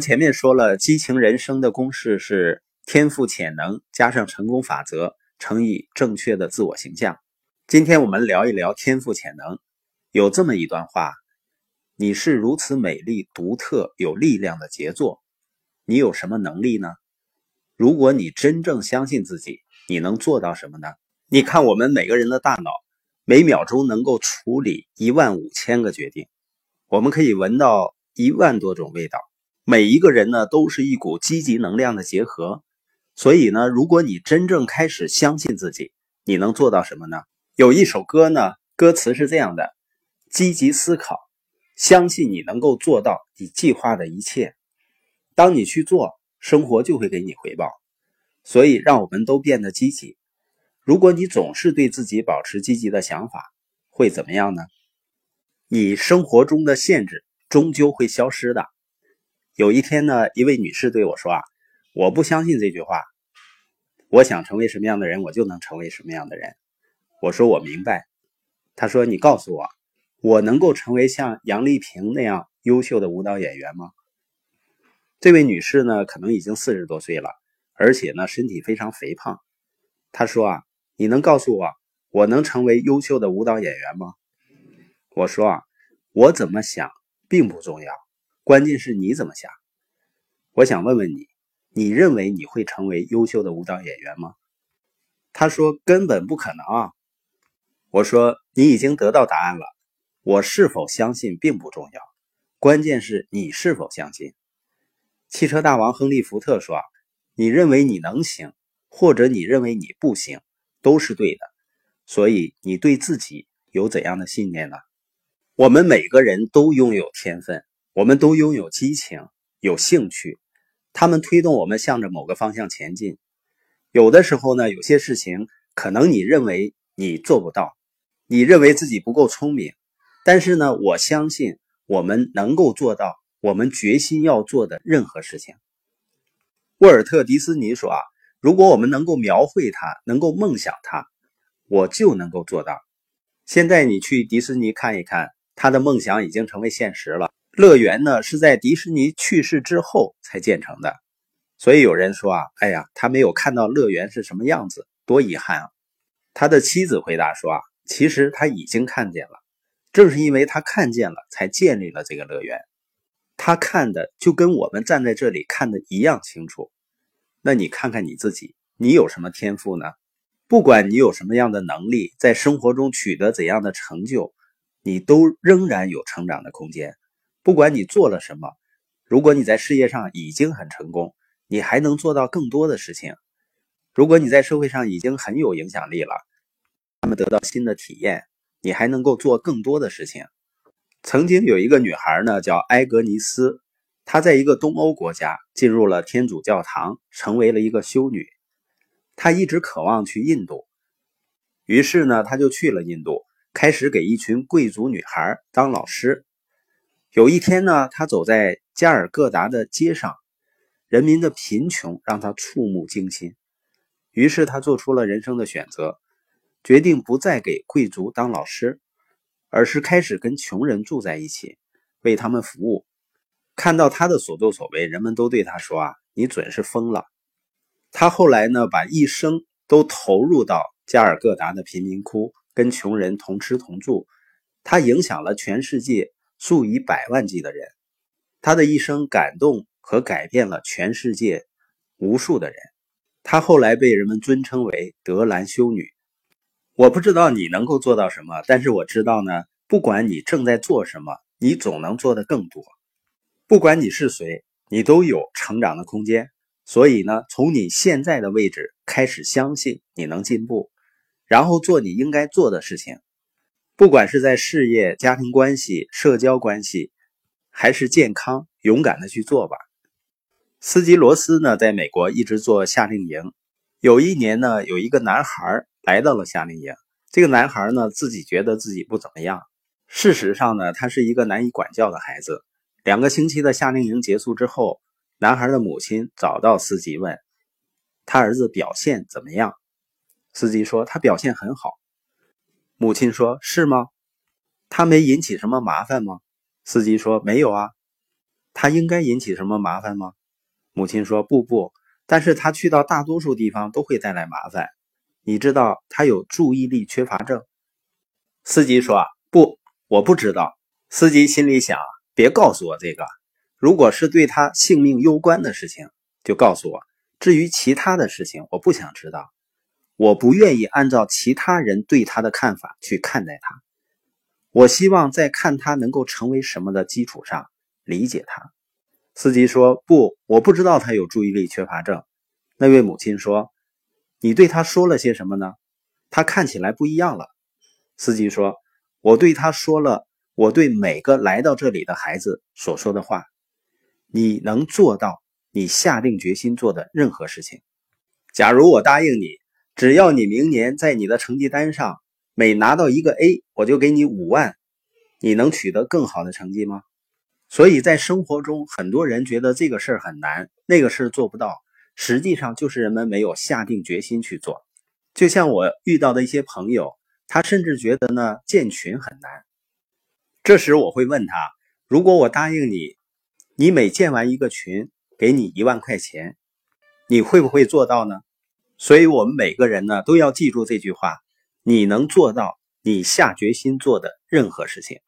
前面说了，激情人生的公式是天赋潜能加上成功法则乘以正确的自我形象。今天我们聊一聊天赋潜能。有这么一段话：你是如此美丽、独特、有力量的杰作，你有什么能力呢？如果你真正相信自己，你能做到什么呢？你看，我们每个人的大脑每秒钟能够处理一万五千个决定，我们可以闻到一万多种味道。每一个人呢，都是一股积极能量的结合。所以呢，如果你真正开始相信自己，你能做到什么呢？有一首歌呢，歌词是这样的：积极思考，相信你能够做到你计划的一切。当你去做，生活就会给你回报。所以，让我们都变得积极。如果你总是对自己保持积极的想法，会怎么样呢？你生活中的限制终究会消失的。有一天呢，一位女士对我说：“啊，我不相信这句话。我想成为什么样的人，我就能成为什么样的人。”我说：“我明白。”她说：“你告诉我，我能够成为像杨丽萍那样优秀的舞蹈演员吗？”这位女士呢，可能已经四十多岁了，而且呢，身体非常肥胖。她说：“啊，你能告诉我，我能成为优秀的舞蹈演员吗？”我说：“啊，我怎么想并不重要。”关键是你怎么想？我想问问你，你认为你会成为优秀的舞蹈演员吗？他说根本不可能啊。我说你已经得到答案了。我是否相信并不重要，关键是你是否相信。汽车大王亨利·福特说：“你认为你能行，或者你认为你不行，都是对的。所以你对自己有怎样的信念呢？”我们每个人都拥有天分。我们都拥有激情，有兴趣，他们推动我们向着某个方向前进。有的时候呢，有些事情可能你认为你做不到，你认为自己不够聪明，但是呢，我相信我们能够做到我们决心要做的任何事情。沃尔特·迪斯尼说：“啊，如果我们能够描绘它，能够梦想它，我就能够做到。”现在你去迪士尼看一看，他的梦想已经成为现实了。乐园呢是在迪士尼去世之后才建成的，所以有人说啊，哎呀，他没有看到乐园是什么样子，多遗憾啊！他的妻子回答说啊，其实他已经看见了，正是因为他看见了，才建立了这个乐园。他看的就跟我们站在这里看的一样清楚。那你看看你自己，你有什么天赋呢？不管你有什么样的能力，在生活中取得怎样的成就，你都仍然有成长的空间。不管你做了什么，如果你在事业上已经很成功，你还能做到更多的事情。如果你在社会上已经很有影响力了，他们得到新的体验，你还能够做更多的事情。曾经有一个女孩呢，叫埃格尼斯，她在一个东欧国家进入了天主教堂，成为了一个修女。她一直渴望去印度，于是呢，她就去了印度，开始给一群贵族女孩当老师。有一天呢，他走在加尔各答的街上，人民的贫穷让他触目惊心。于是他做出了人生的选择，决定不再给贵族当老师，而是开始跟穷人住在一起，为他们服务。看到他的所作所为，人们都对他说：“啊，你准是疯了。”他后来呢，把一生都投入到加尔各答的贫民窟，跟穷人同吃同住。他影响了全世界。数以百万计的人，他的一生感动和改变了全世界无数的人。他后来被人们尊称为德兰修女。我不知道你能够做到什么，但是我知道呢，不管你正在做什么，你总能做得更多。不管你是谁，你都有成长的空间。所以呢，从你现在的位置开始，相信你能进步，然后做你应该做的事情。不管是在事业、家庭关系、社交关系，还是健康，勇敢的去做吧。斯基罗斯呢，在美国一直做夏令营。有一年呢，有一个男孩来到了夏令营。这个男孩呢，自己觉得自己不怎么样。事实上呢，他是一个难以管教的孩子。两个星期的夏令营结束之后，男孩的母亲找到司机问他儿子表现怎么样。司机说他表现很好。母亲说：“是吗？他没引起什么麻烦吗？”司机说：“没有啊。”他应该引起什么麻烦吗？母亲说：“不不，但是他去到大多数地方都会带来麻烦。你知道他有注意力缺乏症。”司机说：“啊不，我不知道。”司机心里想：“别告诉我这个。如果是对他性命攸关的事情，就告诉我。至于其他的事情，我不想知道。我不愿意按照其他人对他的看法去看待他。我希望在看他能够成为什么的基础上理解他。”司机说：“不，我不知道他有注意力缺乏症。”那位母亲说：“你对他说了些什么呢？他看起来不一样了。”司机说：“我对他说了我对每个来到这里的孩子所说的话。你能做到你下定决心做的任何事情。假如我答应你，只要你明年在你的成绩单上每拿到一个 A，我就给你五万。你能取得更好的成绩吗？所以在生活中，很多人觉得这个事儿很难，那个事儿做不到，实际上就是人们没有下定决心去做。就像我遇到的一些朋友。他甚至觉得呢，建群很难。这时我会问他：如果我答应你，你每建完一个群，给你一万块钱，你会不会做到呢？所以，我们每个人呢，都要记住这句话：你能做到你下决心做的任何事情。